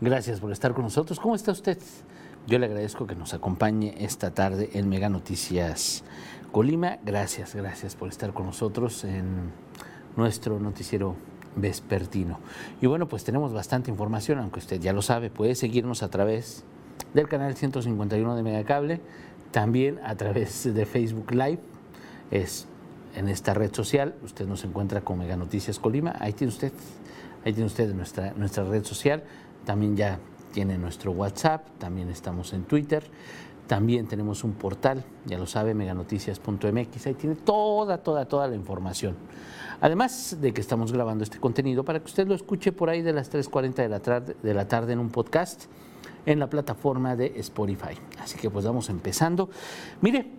Gracias por estar con nosotros. ¿Cómo está usted? Yo le agradezco que nos acompañe esta tarde en Mega Noticias Colima. Gracias, gracias por estar con nosotros en nuestro noticiero vespertino. Y bueno, pues tenemos bastante información, aunque usted ya lo sabe, puede seguirnos a través del canal 151 de Megacable, también a través de Facebook Live. Es en esta red social, usted nos encuentra con Mega Noticias Colima, ahí tiene usted, ahí tiene usted nuestra, nuestra red social, también ya tiene nuestro WhatsApp, también estamos en Twitter, también tenemos un portal, ya lo sabe, meganoticias.mx, ahí tiene toda, toda, toda la información. Además de que estamos grabando este contenido para que usted lo escuche por ahí de las 3.40 de la, tarde, de la tarde en un podcast en la plataforma de Spotify. Así que pues vamos empezando. Mire,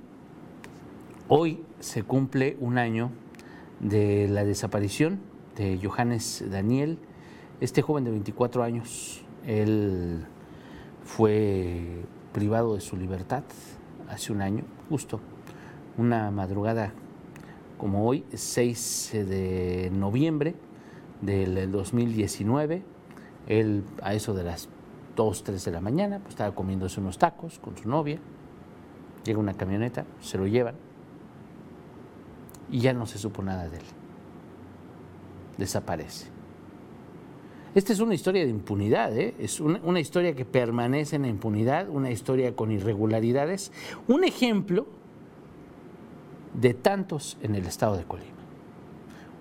hoy se cumple un año de la desaparición de Johannes Daniel, este joven de 24 años. Él fue privado de su libertad hace un año, justo, una madrugada como hoy, 6 de noviembre del 2019. Él a eso de las 2, 3 de la mañana, pues estaba comiéndose unos tacos con su novia. Llega una camioneta, se lo llevan y ya no se supo nada de él. Desaparece. Esta es una historia de impunidad, ¿eh? es una, una, historia que permanece en la impunidad, una historia con irregularidades, un ejemplo de tantos en el estado de Colima,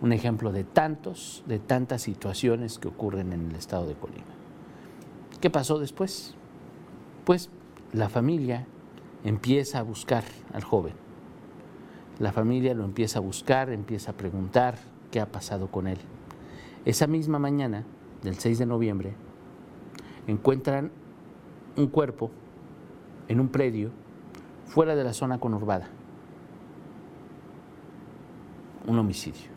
un ejemplo de tantos, de tantas situaciones que ocurren en el estado de Colima. ¿Qué pasó después? Pues la familia empieza a buscar al joven. La familia lo empieza a buscar, empieza a preguntar qué ha pasado con él. Esa misma mañana del 6 de noviembre encuentran un cuerpo en un predio fuera de la zona conurbada. Un homicidio.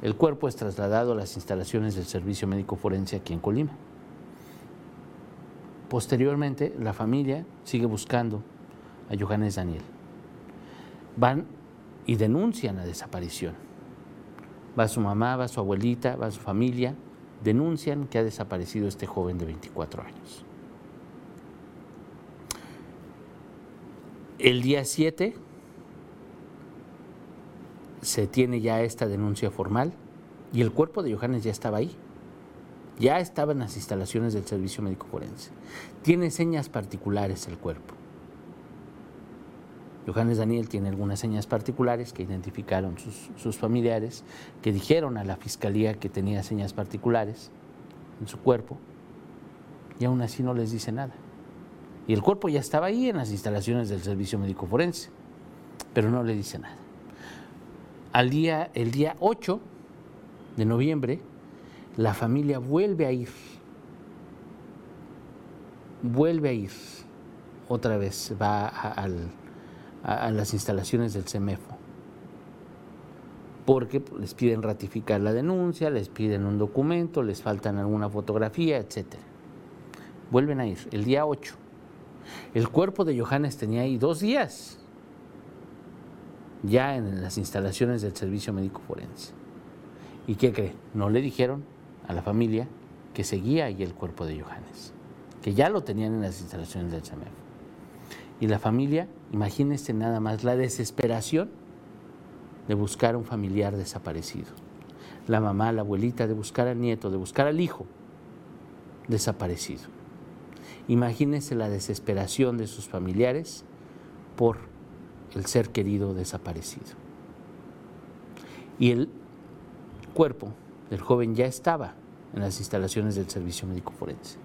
El cuerpo es trasladado a las instalaciones del Servicio Médico Forense aquí en Colima. Posteriormente, la familia sigue buscando a Johannes Daniel. Van y denuncian la desaparición. Va su mamá, va su abuelita, va su familia, denuncian que ha desaparecido este joven de 24 años. El día 7 se tiene ya esta denuncia formal y el cuerpo de Johannes ya estaba ahí. Ya estaba en las instalaciones del Servicio Médico Forense. Tiene señas particulares el cuerpo. Johannes Daniel tiene algunas señas particulares que identificaron sus, familiares, que dijeron a la fiscalía que tenía señas particulares en su cuerpo, y aún así no les dice nada. Y el cuerpo ya estaba ahí en las instalaciones del Servicio Médico Forense, pero no le dice nada. Al día, el día 8 de noviembre, la familia vuelve a ir, vuelve a ir, otra vez va al, a, las instalaciones del CEMEFO, porque les piden ratificar la denuncia, les piden un documento, les faltan alguna fotografía, etc. Vuelven a ir el día 8. El cuerpo de Johannes tenía ahí dos días, ya en las instalaciones del Servicio Médico Forense. ¿Y qué cree? No le dijeron a la familia que seguía ahí el cuerpo de Johannes, que ya lo tenían en las instalaciones del CEMEF. Y la familia, imagínense nada más la desesperación de buscar a un familiar desaparecido. La mamá, la abuelita, de buscar al nieto, de buscar al hijo desaparecido. Imagínense la desesperación de sus familiares por el ser querido desaparecido. Y el cuerpo del joven ya estaba en las instalaciones del Servicio Médico Forense.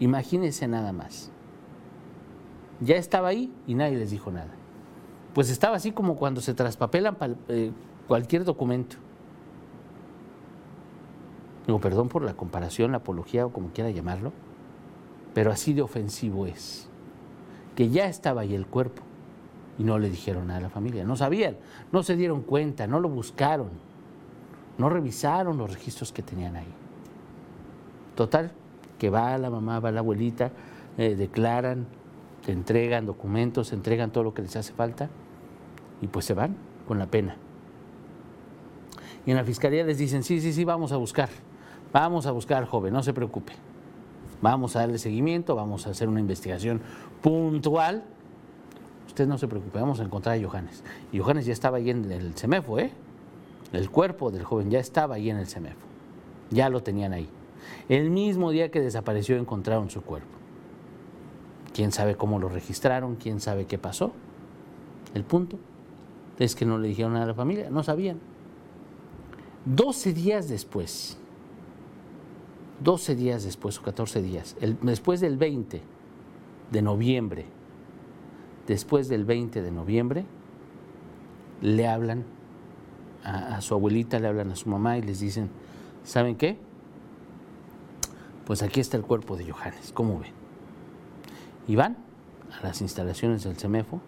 Imagínense nada más. Ya estaba ahí y nadie les dijo nada. Pues estaba así como cuando se traspapelan eh, cualquier documento. Digo, perdón por la comparación, la apología o como quiera llamarlo, pero así de ofensivo es. Que ya estaba ahí el cuerpo y no le dijeron nada a la familia. No sabían, no se dieron cuenta, no lo buscaron, no revisaron los registros que tenían ahí. Total, que va la mamá, va la abuelita, eh, declaran, te entregan documentos, entregan todo lo que les hace falta y pues se van con la pena. Y en la fiscalía les dicen, sí, sí, sí, vamos a buscar, vamos a buscar al joven, no se preocupe. Vamos a darle seguimiento, vamos a hacer una investigación puntual. Usted no se preocupe, vamos a encontrar a Johannes. Y Johannes ya estaba ahí en el CEMEFO, ¿eh? El cuerpo del joven ya estaba ahí en el CEMEFO. Ya lo tenían ahí. El mismo día que desapareció encontraron su cuerpo. ¿Quién sabe cómo lo registraron? ¿Quién sabe qué pasó? El punto es que no le dijeron a la familia, no sabían. 12 días después, 12 días después o 14 días, después del 20 de noviembre, después del 20 de noviembre, le hablan a, a, su abuelita, le hablan a su mamá y les dicen, ¿saben qué? Pues aquí está el cuerpo de Johannes, ¿cómo ven? Y van a las instalaciones del CEMEFO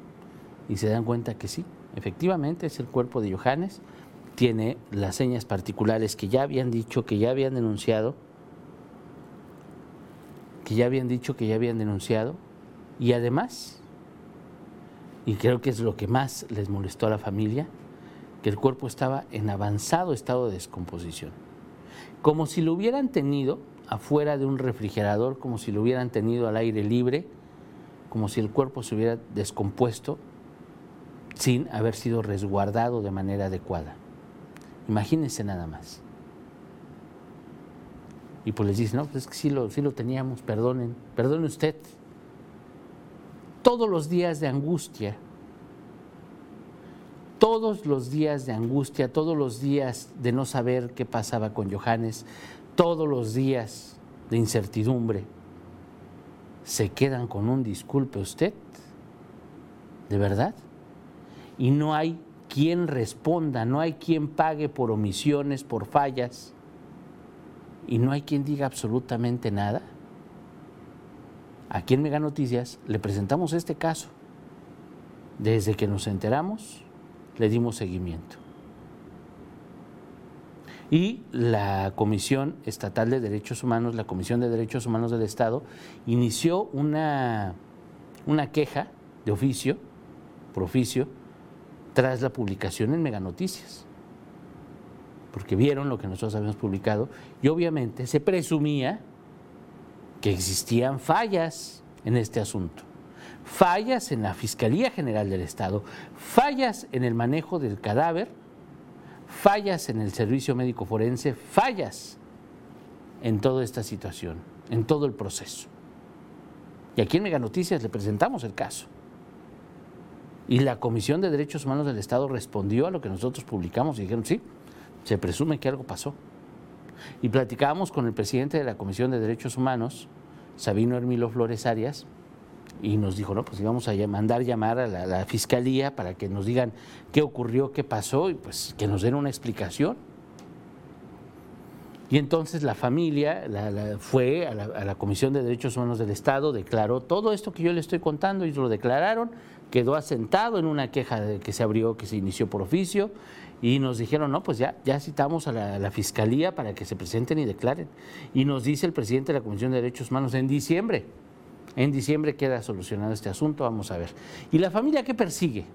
y se dan cuenta que sí, efectivamente es el cuerpo de Johannes, tiene las señas particulares que ya habían dicho, que ya habían denunciado, que ya habían dicho, que ya habían denunciado, y además, y creo que es lo que más les molestó a la familia, que el cuerpo estaba en avanzado estado de descomposición, como si lo hubieran tenido afuera de un refrigerador, como si lo hubieran tenido al aire libre, como si el cuerpo se hubiera descompuesto sin haber sido resguardado de manera adecuada. Imagínense nada más. Y pues les dicen, no, pues es que sí lo, sí lo teníamos, perdonen, perdone usted. Todos los días de angustia, todos los días de angustia, todos los días de no saber qué pasaba con Johannes, todos los días de incertidumbre, se quedan con un disculpe usted, ¿de verdad? Y no hay quien responda, no hay quien pague por omisiones, por fallas y no hay quien diga absolutamente nada. Aquí en Mega Noticias le presentamos este caso. Desde que nos enteramos, le dimos seguimiento. Y la Comisión Estatal de Derechos Humanos, la Comisión de Derechos Humanos del Estado, inició una, una queja de oficio, por oficio, tras la publicación en Mega Noticias porque vieron lo que nosotros habíamos publicado y obviamente se presumía que existían fallas en este asunto. Fallas en la Fiscalía General del Estado, fallas en el manejo del cadáver, fallas en el servicio médico forense, fallas en toda esta situación, en todo el proceso. Y aquí en Mega Noticias le presentamos el caso. Y la Comisión de Derechos Humanos del Estado respondió a lo que nosotros publicamos y dijeron, sí, se presume que algo pasó. Y platicábamos con el presidente de la Comisión de Derechos Humanos, Sabino Hermilo Flores Arias, y nos dijo, no, pues íbamos a mandar llamar a la, fiscalía para que nos digan qué ocurrió, qué pasó, y pues que nos den una explicación. Y entonces la familia fue a la, Comisión de Derechos Humanos del Estado, declaró todo esto que yo le estoy contando, y lo declararon, quedó asentado en una queja que se abrió, que se inició por oficio, y nos dijeron, no, pues ya, ya citamos a la, Fiscalía para que se presenten y declaren. Y nos dice el presidente de la Comisión de Derechos Humanos en diciembre. En diciembre queda solucionado este asunto, vamos a ver. ¿Y la familia qué persigue?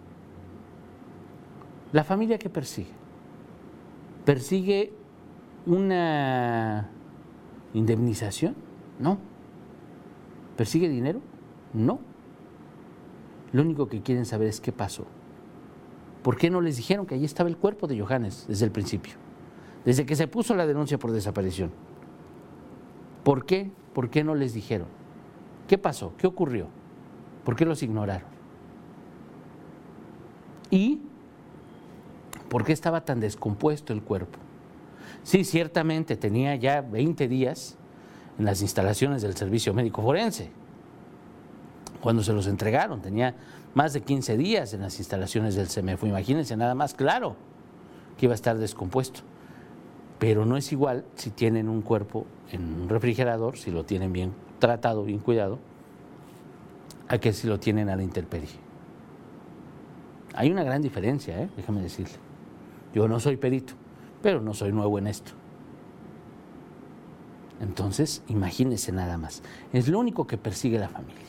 ¿La familia qué persigue? ¿Persigue una indemnización? No. ¿Persigue dinero? No. Lo único que quieren saber es qué pasó. ¿Por qué no les dijeron que allí estaba el cuerpo de Johannes desde el principio? Desde que se puso la denuncia por desaparición. ¿Por qué? ¿Por qué no les dijeron? ¿Qué pasó? ¿Qué ocurrió? ¿Por qué los ignoraron? ¿Y por qué estaba tan descompuesto el cuerpo? Sí, ciertamente tenía ya 20 días en las instalaciones del Servicio Médico Forense, cuando se los entregaron, tenía más de 15 días en las instalaciones del CEMEFO. Imagínense nada más claro que iba a estar descompuesto. Pero no es igual si tienen un cuerpo en un refrigerador, si lo tienen bien tratado, bien cuidado, a que si lo tienen a la intemperie. Hay una gran diferencia, ¿eh? déjame decirle. Yo no soy perito, pero no soy nuevo en esto. Entonces, imagínense nada más. Es lo único que persigue la familia.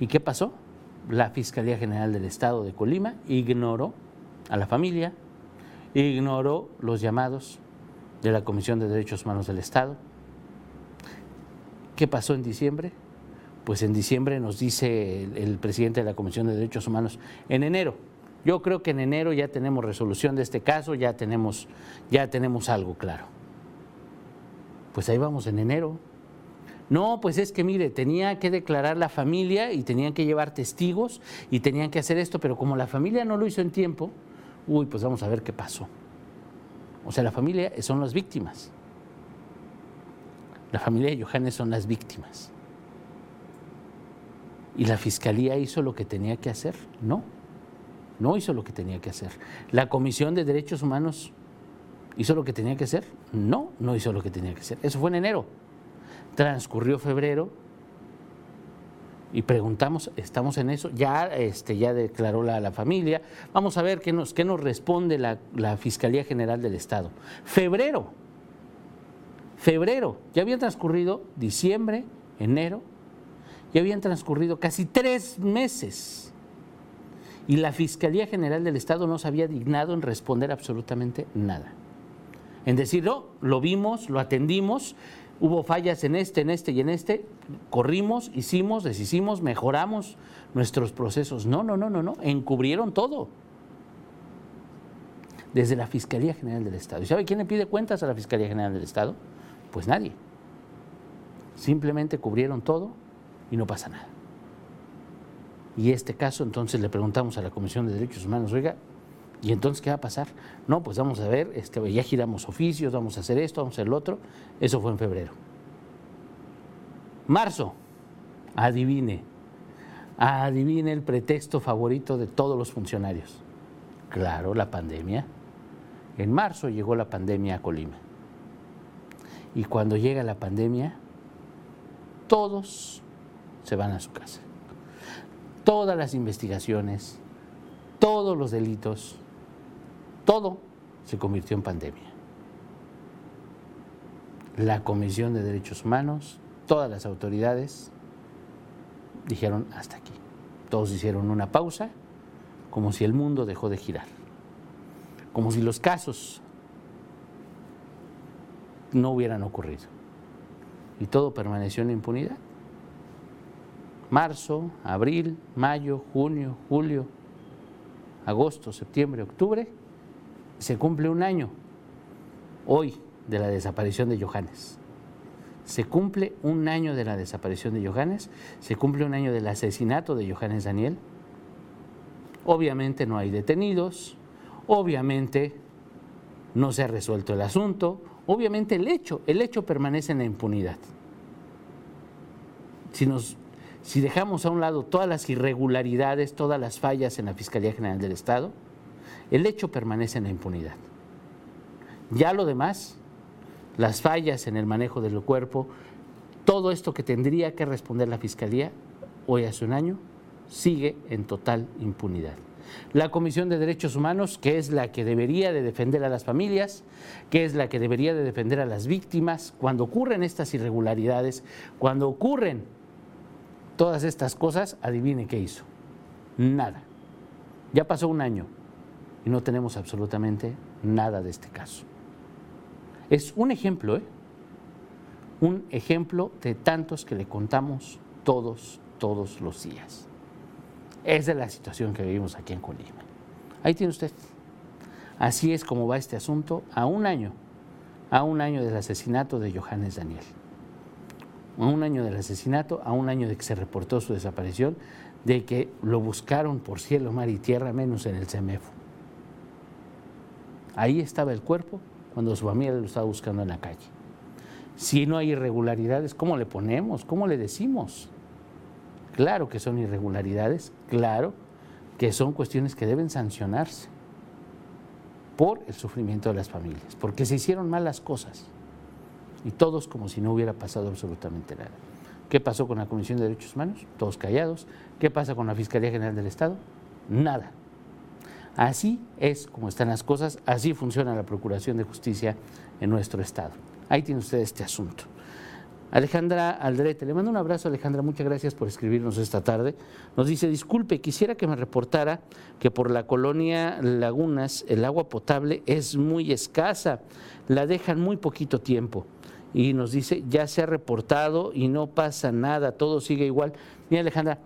¿Y qué pasó? La Fiscalía General del Estado de Colima ignoró a la familia, ignoró los llamados de la Comisión de Derechos Humanos del Estado. ¿Qué pasó en diciembre? Pues en diciembre nos dice el, presidente de la Comisión de Derechos Humanos, en enero, yo creo que en enero ya tenemos resolución de este caso, ya tenemos, ya tenemos algo claro. Pues ahí vamos en enero. No, pues es que mire, tenía que declarar la familia y tenían que llevar testigos y tenían que hacer esto, pero como la familia no lo hizo en tiempo, uy, pues vamos a ver qué pasó. O sea, la familia son las víctimas. La familia de Johannes son las víctimas. ¿Y la fiscalía hizo lo que tenía que hacer? No, no hizo lo que tenía que hacer. ¿La Comisión de Derechos Humanos hizo lo que tenía que hacer? No, no hizo lo que tenía que hacer. Eso fue en enero. Transcurrió febrero y preguntamos, estamos en eso, ya, este, ya declaró la, la familia, vamos a ver qué nos, qué nos responde la, la Fiscalía General del Estado. Febrero, febrero, ya había transcurrido diciembre, enero, ya habían transcurrido casi tres meses y la Fiscalía General del Estado no se había dignado en responder absolutamente nada. En decir, no, lo vimos, lo atendimos, hubo fallas en este, en este y en este, corrimos, hicimos, deshicimos, mejoramos nuestros procesos. No, no, no, no, no, encubrieron todo. Desde la Fiscalía General del Estado. ¿Y sabe quién le pide cuentas a la Fiscalía General del Estado? Pues nadie. Simplemente cubrieron todo y no pasa nada. Y este caso, entonces le preguntamos a la Comisión de Derechos Humanos, oiga, ¿y entonces qué va a pasar? No, pues vamos a ver, este, ya giramos oficios, vamos a hacer esto, vamos a hacer lo otro. Eso fue en febrero. Marzo, adivine, adivine el pretexto favorito de todos los funcionarios. Claro, la pandemia. En marzo llegó la pandemia a Colima. Y cuando llega la pandemia, todos se van a su casa. Todas las investigaciones, todos los delitos, todo se convirtió en pandemia. La Comisión de Derechos Humanos, todas las autoridades dijeron hasta aquí. Todos hicieron una pausa, como si el mundo dejó de girar, como si los casos no hubieran ocurrido. Y todo permaneció en impunidad. Marzo, abril, mayo, junio, julio, agosto, septiembre, octubre, se cumple un año hoy de la desaparición de Johannes. Se cumple un año de la desaparición de Johannes, se cumple un año del asesinato de Johannes Daniel. Obviamente no hay detenidos, obviamente no se ha resuelto el asunto, obviamente el hecho, el hecho permanece en la impunidad. Si nos si dejamos a un lado todas las irregularidades, todas las fallas en la Fiscalía General del Estado, el hecho permanece en la impunidad. Ya lo demás, las fallas en el manejo del cuerpo, todo esto que tendría que responder la Fiscalía hoy hace un año, sigue en total impunidad. La Comisión de Derechos Humanos, que es la que debería de defender a las familias, que es la que debería de defender a las víctimas, cuando ocurren estas irregularidades, cuando ocurren todas estas cosas, adivine qué hizo. Nada. Ya pasó un año y no tenemos absolutamente nada de este caso. Es un ejemplo, ¿eh? Un ejemplo de tantos que le contamos todos, todos los días. Esa es la situación que vivimos aquí en Colima. Ahí tiene usted. Así es como va este asunto a un año, a un año del asesinato de Johannes Daniel a un año del asesinato, a un año de que se reportó su desaparición, de que lo buscaron por cielo, mar y tierra, menos en el CEMEFO. Ahí estaba el cuerpo cuando su familia lo estaba buscando en la calle. Si no hay irregularidades, ¿cómo le ponemos? ¿Cómo le decimos? Claro que son irregularidades, claro que son cuestiones que deben sancionarse. por el sufrimiento de las familias, porque se hicieron malas cosas y todos como si no hubiera pasado absolutamente nada. ¿Qué pasó con la Comisión de Derechos Humanos? Todos callados. ¿Qué pasa con la Fiscalía General del Estado? Nada. Así es como están las cosas, así funciona la Procuración de Justicia en nuestro Estado. Ahí tiene usted este asunto. Alejandra Aldrete, le mando un abrazo Alejandra, muchas gracias por escribirnos esta tarde. Nos dice, disculpe, quisiera que me reportara que por la colonia Lagunas el agua potable es muy escasa, la dejan muy poquito tiempo. Y nos dice, ya se ha reportado y no pasa nada, todo sigue igual. Mira Alejandra,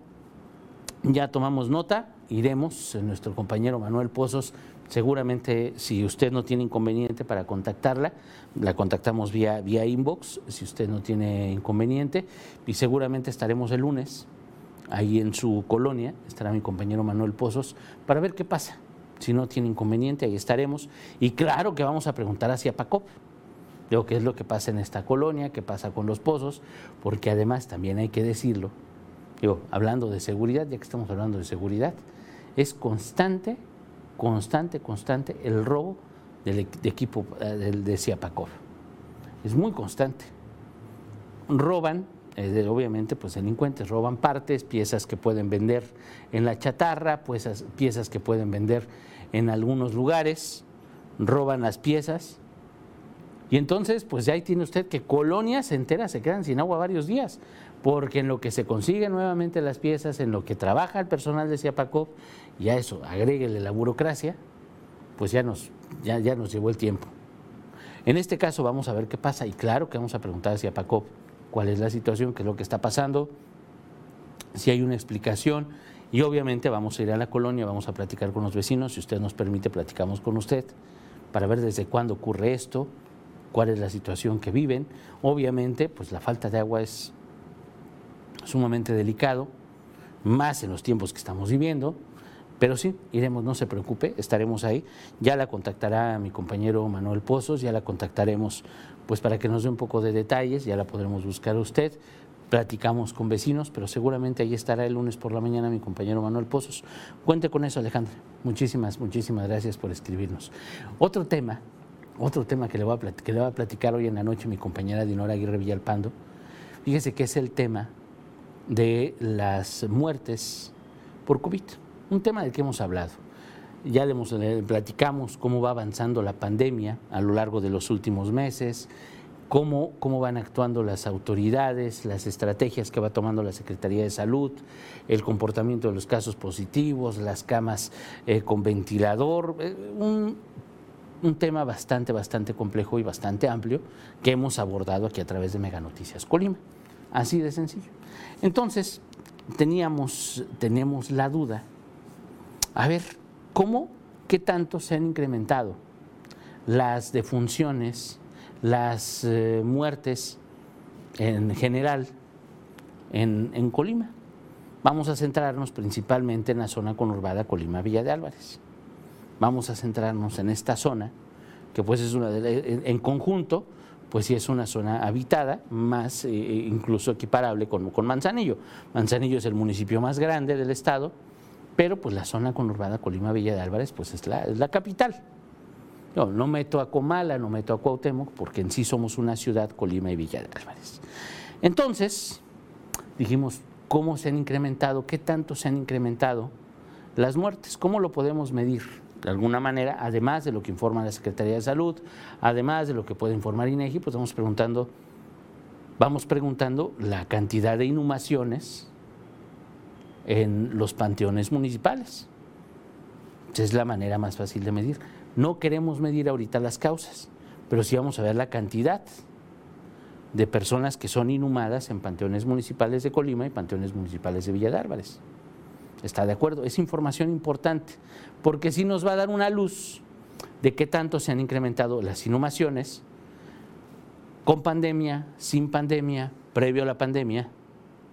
ya tomamos nota, iremos, nuestro compañero Manuel Pozos Seguramente, si usted no tiene inconveniente para contactarla, la contactamos vía, vía inbox, si usted no tiene inconveniente, y seguramente estaremos el lunes ahí en su colonia, estará mi compañero Manuel Pozos, para ver qué pasa. Si no tiene inconveniente, ahí estaremos. Y claro que vamos a preguntar hacia Pacop, digo, qué es lo que pasa en esta colonia, qué pasa con los pozos, porque además también hay que decirlo, digo, hablando de seguridad, ya que estamos hablando de seguridad, es constante constante, constante el robo del e-, equipo eh, de Siapakov. Es muy constante. Roban, eh, obviamente, pues delincuentes, roban partes, piezas que pueden vender en la chatarra, pues, piezas que pueden vender en algunos lugares, roban las piezas. Y entonces, pues ya ahí tiene usted que colonias enteras se quedan sin agua varios días, porque en lo que se consiguen nuevamente las piezas, en lo que trabaja el personal de Siapakov, y a eso agréguele la burocracia, pues ya nos, ya, ya nos llevó el tiempo. En este caso vamos a ver qué pasa y claro que vamos a preguntar a Siapakov cuál es la situación, qué es lo que está pasando, si hay una explicación y obviamente vamos a ir a la colonia, vamos a platicar con los vecinos, si usted nos permite platicamos con usted para ver desde cuándo ocurre esto, cuál es la situación que viven. Obviamente, pues la falta de agua es sumamente delicado, más en los tiempos que estamos viviendo, pero sí, iremos, no se preocupe, estaremos ahí. Ya la contactará mi compañero Manuel Pozos, ya la contactaremos pues para que nos dé un poco de detalles, ya la podremos buscar a usted. Platicamos con vecinos, pero seguramente ahí estará el lunes por la mañana mi compañero Manuel Pozos. Cuente con eso, Alejandra. Muchísimas, muchísimas gracias por escribirnos. Otro tema, otro tema que le voy a, que le voy a platicar hoy en la noche mi compañera Dinora Aguirre Villalpando, fíjese que es el tema de las muertes por COVID, un tema del que hemos hablado. Ya le, platicamos cómo va avanzando la pandemia a lo largo de los últimos meses, cómo, cómo van actuando las autoridades, las estrategias que va tomando la Secretaría de Salud, el comportamiento de los casos positivos, las camas eh, con ventilador, eh, un, un tema bastante, bastante complejo y bastante amplio que hemos abordado aquí a través de Mega Noticias Colima. Así de sencillo. Entonces, teníamos, tenemos la duda, a ver, ¿cómo, qué tanto se han incrementado las defunciones, las eh, muertes en general en, Colima? Vamos a centrarnos principalmente en la zona conurbada Colima-Villa de Álvarez. Vamos a centrarnos en esta zona, que pues es una de, en conjunto pues sí es una zona habitada, más eh, incluso equiparable con, Manzanillo. Manzanillo es el municipio más grande del estado, pero pues la zona conurbada Colima Villa de Álvarez pues es la, es la capital. No, no meto a Comala, no meto a Cuauhtémoc, porque en sí somos una ciudad, Colima y Villa de Álvarez. Entonces, dijimos, ¿cómo se han incrementado? ¿Qué tanto se han incrementado las muertes? ¿Cómo lo podemos medir? De alguna manera, además de lo que informa la Secretaría de Salud, además de lo que puede informar INEGI, pues vamos preguntando, vamos preguntando la cantidad de inhumaciones en los panteones municipales. Es la manera más fácil de medir. No queremos medir ahorita las causas, pero sí vamos a ver la cantidad de personas que son inhumadas en panteones municipales de Colima y panteones municipales de Villa de. ¿Está de acuerdo? Es información importante, porque sí nos va a dar una luz de qué tanto se han incrementado las inhumaciones con pandemia, sin pandemia, previo a la pandemia,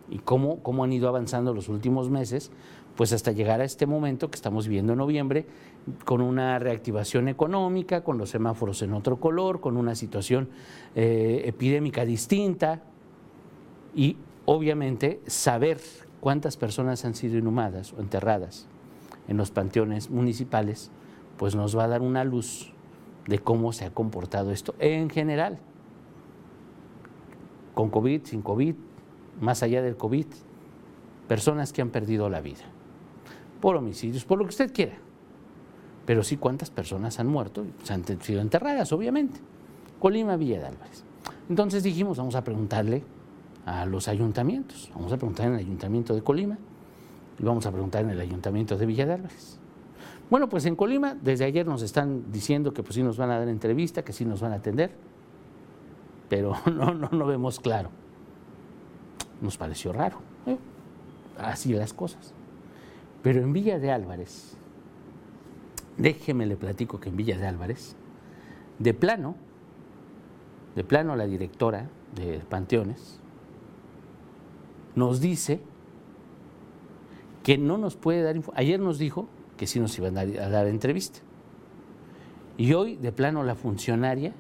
y cómo, cómo han ido avanzando los últimos meses, pues hasta llegar a este momento que estamos viviendo en noviembre, con una reactivación económica, con los semáforos en otro color, con una situación eh, epidémica distinta, y obviamente saber cuántas personas han sido inhumadas o enterradas en los panteones municipales, pues nos va a dar una luz de cómo se ha comportado esto en general, con COVID, sin COVID, más allá del COVID, personas que han perdido la vida por homicidios, por lo que usted quiera. Pero sí cuántas personas han muerto, se han sido enterradas, obviamente. Colima, Villa de Álvarez. Entonces dijimos, vamos a preguntarle a los ayuntamientos, vamos a preguntar en el ayuntamiento de Colima y vamos a preguntar en el ayuntamiento de Villa de Álvarez. Bueno, pues en Colima desde ayer nos están diciendo que pues sí nos van a dar entrevista, que sí nos van a atender, pero no, no, vemos claro. Nos pareció raro. ¿eh? Así las cosas. Pero en Villa de Álvarez, déjeme le platico que en Villa de Álvarez, de plano, de plano la directora de Panteones nos dice que no nos puede dar Ayer nos dijo que sí nos iban a dar, a entrevista. Y hoy, de plano, la funcionaria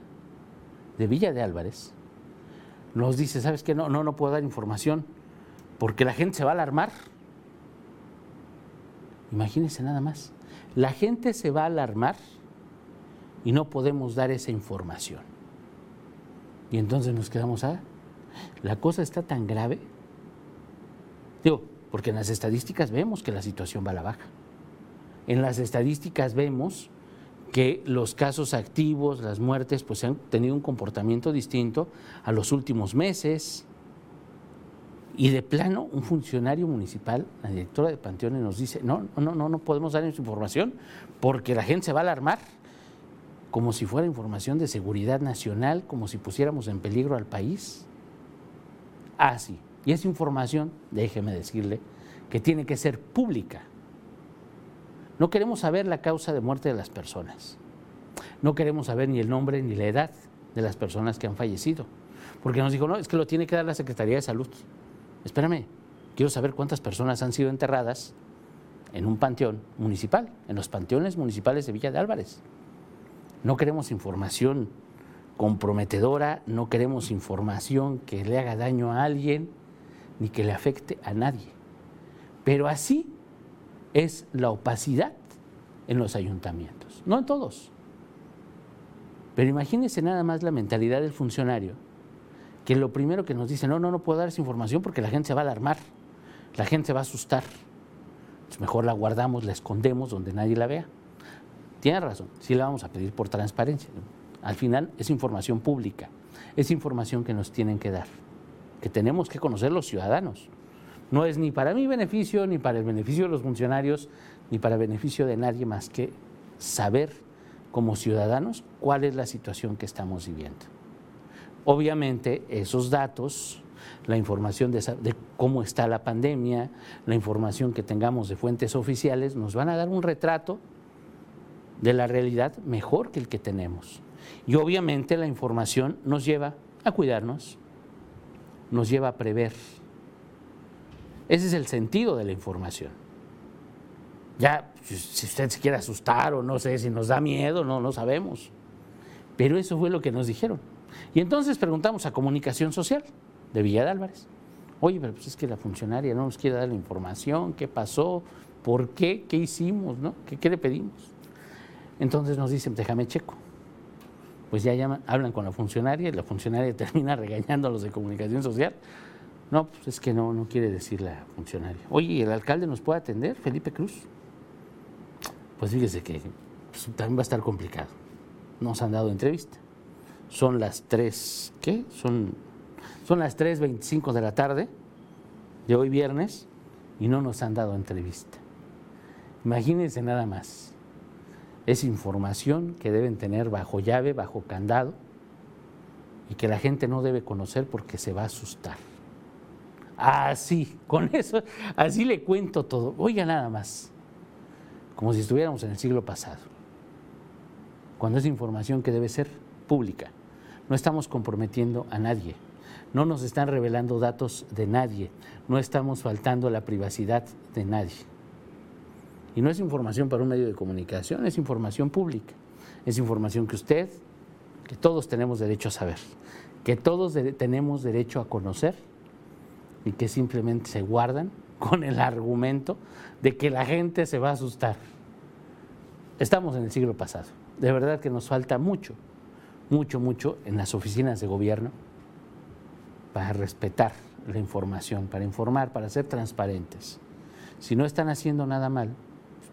de Villa de Álvarez nos dice, ¿sabes qué? No, no, no puedo dar información porque la gente se va a alarmar. Imagínense nada más. La gente se va a alarmar y no podemos dar esa información. Y entonces nos quedamos, ah, la cosa está tan grave. Digo, porque en las estadísticas vemos que la situación va a la baja. En las estadísticas vemos que los casos activos, las muertes, pues han tenido un comportamiento distinto a los últimos meses. Y de plano, un funcionario municipal, la directora de Panteones, nos dice, no, no, no, no podemos dar esa información porque la gente se va a alarmar, como si fuera información de seguridad nacional, como si pusiéramos en peligro al país. Ah, sí. Y esa información, déjeme decirle, que tiene que ser pública. No queremos saber la causa de muerte de las personas. No queremos saber ni el nombre ni la edad de las personas que han fallecido. Porque nos dijo, no, es que lo tiene que dar la Secretaría de Salud. Espérame, quiero saber cuántas personas han sido enterradas en un panteón municipal, en los panteones municipales de Villa de Álvarez. No queremos información comprometedora, no queremos información que le haga daño a alguien ni que le afecte a nadie. Pero así es la opacidad en los ayuntamientos, no en todos. Pero imagínense nada más la mentalidad del funcionario que lo primero que nos dice, no, no, no puedo dar esa información porque la gente se va a alarmar, la gente se va a asustar. mejor la guardamos, la escondemos donde nadie la vea. Tiene razón, sí la vamos a pedir por transparencia. Al final es información pública, es información que nos tienen que dar, que tenemos que conocer los ciudadanos. No es ni para mi beneficio, ni para el beneficio de los funcionarios, ni para el beneficio de nadie más que saber como ciudadanos cuál es la situación que estamos viviendo. Obviamente esos datos, la información de, cómo está la pandemia, la información que tengamos de fuentes oficiales, nos van a dar un retrato de la realidad mejor que el que tenemos. Y obviamente la información nos lleva a cuidarnos, nos lleva a prever. Ese es el sentido de la información. Ya, si usted se quiere asustar o no sé si nos da miedo, no, no sabemos. Pero eso fue lo que nos dijeron. Y entonces preguntamos a Comunicación Social de Villa de Álvarez. Oye, pero pues es que la funcionaria no nos quiere dar la información, qué pasó, por qué, qué hicimos, ¿no? ¿Qué, le pedimos? Entonces nos dicen, déjame checo. Pues ya llaman, hablan con la funcionaria y la funcionaria termina regañando a los de comunicación social. No, pues es que no, no quiere decir la funcionaria. Oye, ¿el alcalde nos puede atender, Felipe Cruz? Pues fíjese que pues, también va a estar complicado. Nos han dado entrevista. Son las 3, ¿qué? Son, son las 3.25 de la tarde de hoy viernes y no nos han dado entrevista. Imagínense nada más. Es información que deben tener bajo llave, bajo candado y que la gente no debe conocer porque se va a asustar. Así, con eso, así le cuento todo. Oiga nada más, como si estuviéramos en el siglo pasado, cuando es información que debe ser pública. No estamos comprometiendo a nadie, no nos están revelando datos de nadie, no estamos faltando la privacidad de nadie. Y no es información para un medio de comunicación, es información pública, es información que usted, que todos tenemos derecho a saber, que todos tenemos derecho a conocer y que simplemente se guardan con el argumento de que la gente se va a asustar. Estamos en el siglo pasado. de verdad que nos falta mucho, mucho, mucho en las oficinas de gobierno para respetar la información, para informar, para ser transparentes. Si no están haciendo nada mal,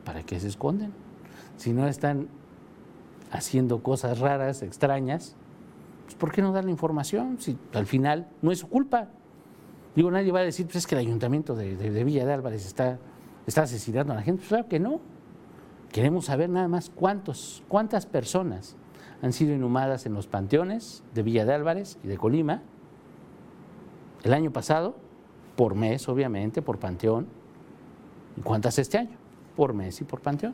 ¿para qué se esconden? Si no están haciendo cosas raras, extrañas, pues ¿por qué no dar la información? Si al final no es su culpa. Digo, nadie va a decir, pues es que el ayuntamiento de, Villa de Álvarez está, está asesinando a la gente. Pues claro que no. Queremos saber nada más cuántos, cuántas personas han sido inhumadas en los panteones de Villa de Álvarez y de Colima el año pasado, por mes, obviamente, por panteón. ¿Y cuántas este año? Por mes y por panteón.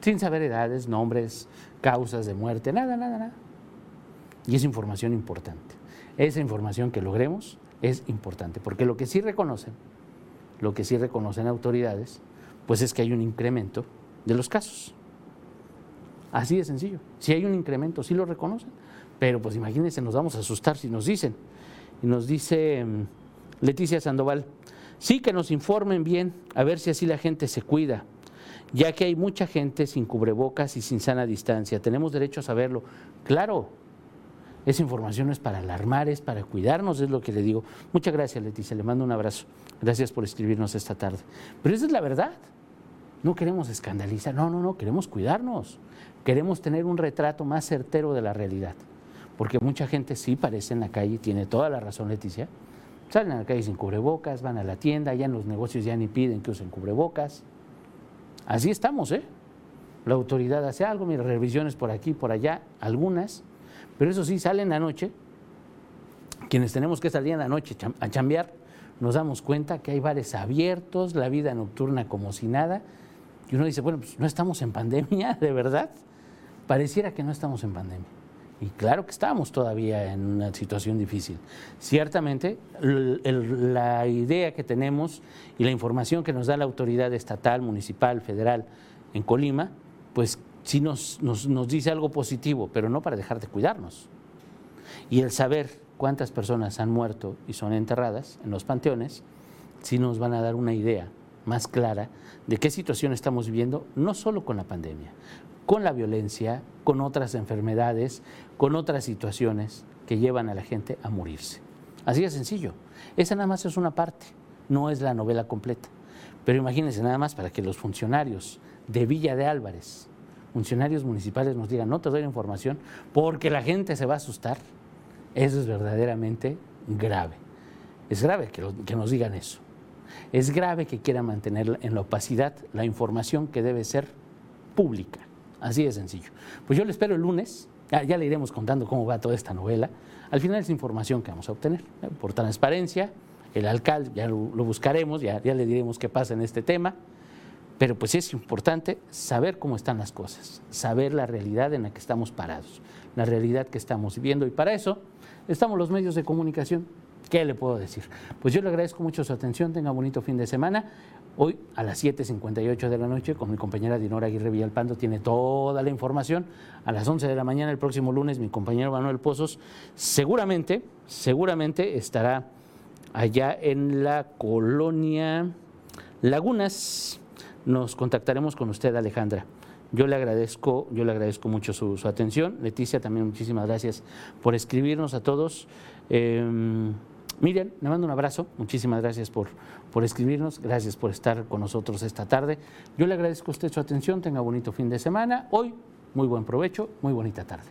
Sin saber edades, nombres, causas de muerte, nada, nada, nada. Y es información importante. Esa información que logremos es importante, porque lo que sí reconocen, lo que sí reconocen autoridades, pues es que hay un incremento de los casos. Así de sencillo. Si hay un incremento, sí lo reconocen. Pero pues imagínense, nos vamos a asustar si nos dicen. Y nos dice mm, Leticia Sandoval, sí que nos informen bien, a ver si así la gente se cuida, ya que hay mucha gente sin cubrebocas y sin sana distancia. Tenemos derecho a saberlo. Claro, esa información es para alarmar, es para cuidarnos, es lo que le digo. Muchas gracias, Leticia, le mando un abrazo. Gracias por escribirnos esta tarde. Pero esa es la verdad. No queremos escandalizar, no, no, no, queremos cuidarnos. Queremos tener un retrato más certero de la realidad. Porque mucha gente sí parece en la calle, tiene toda la razón Leticia, salen a la calle sin cubrebocas, van a la tienda, ya en los negocios ya ni piden que usen cubrebocas. Así estamos, ¿eh? La autoridad hace algo, mira, revisiones por aquí, por allá, algunas, pero eso sí, salen anoche, quienes tenemos que salir en la noche a chambear, nos damos cuenta que hay bares abiertos, la vida nocturna como si nada, y uno dice, bueno, pues no estamos en pandemia, ¿de verdad? Pareciera que no estamos en pandemia. Y claro que estamos todavía en una situación difícil. Ciertamente, la idea que tenemos y la información que nos da la autoridad estatal, municipal, federal en Colima, pues sí nos, nos, nos dice algo positivo, pero no para dejar de cuidarnos. Y el saber cuántas personas han muerto y son enterradas en los panteones, sí nos van a dar una idea más clara de qué situación estamos viviendo, no solo con la pandemia, con la violencia, con otras enfermedades, con otras situaciones que llevan a la gente a morirse. Así de sencillo. Esa nada más es una parte, no es la novela completa. Pero imagínense nada más para que los funcionarios de Villa de Álvarez, funcionarios municipales nos digan, no te doy la información porque la gente se va a asustar. Eso es verdaderamente grave. Es grave que, que nos digan eso. Es grave que quieran mantener en la opacidad la información que debe ser pública. Así de sencillo. Pues yo le espero el lunes, ya, le iremos contando cómo va toda esta novela. Al final es información que vamos a obtener por transparencia. El alcalde, ya lo, buscaremos, ya, ya le diremos qué pasa en este tema. Pero pues es importante saber cómo están las cosas, saber la realidad en la que estamos parados, la realidad que estamos viviendo. Y para eso estamos los medios de comunicación. ¿Qué le puedo decir? Pues yo le agradezco mucho su atención, tenga bonito fin de semana. Hoy a las 7.58 de la noche con mi compañera Dinora Aguirre Villalpando tiene toda la información. A las 11 de la mañana el próximo lunes mi compañero Manuel Pozos seguramente, seguramente estará allá en la colonia Lagunas. Nos contactaremos con usted Alejandra. Yo le agradezco, yo le agradezco mucho su, atención. Leticia, también muchísimas gracias por escribirnos a todos. Em, Miriam, le mando un abrazo, muchísimas gracias por, por escribirnos, gracias por estar con nosotros esta tarde. Yo le agradezco a usted su atención, tenga bonito fin de semana. Hoy, muy buen provecho, muy bonita tarde.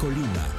Colima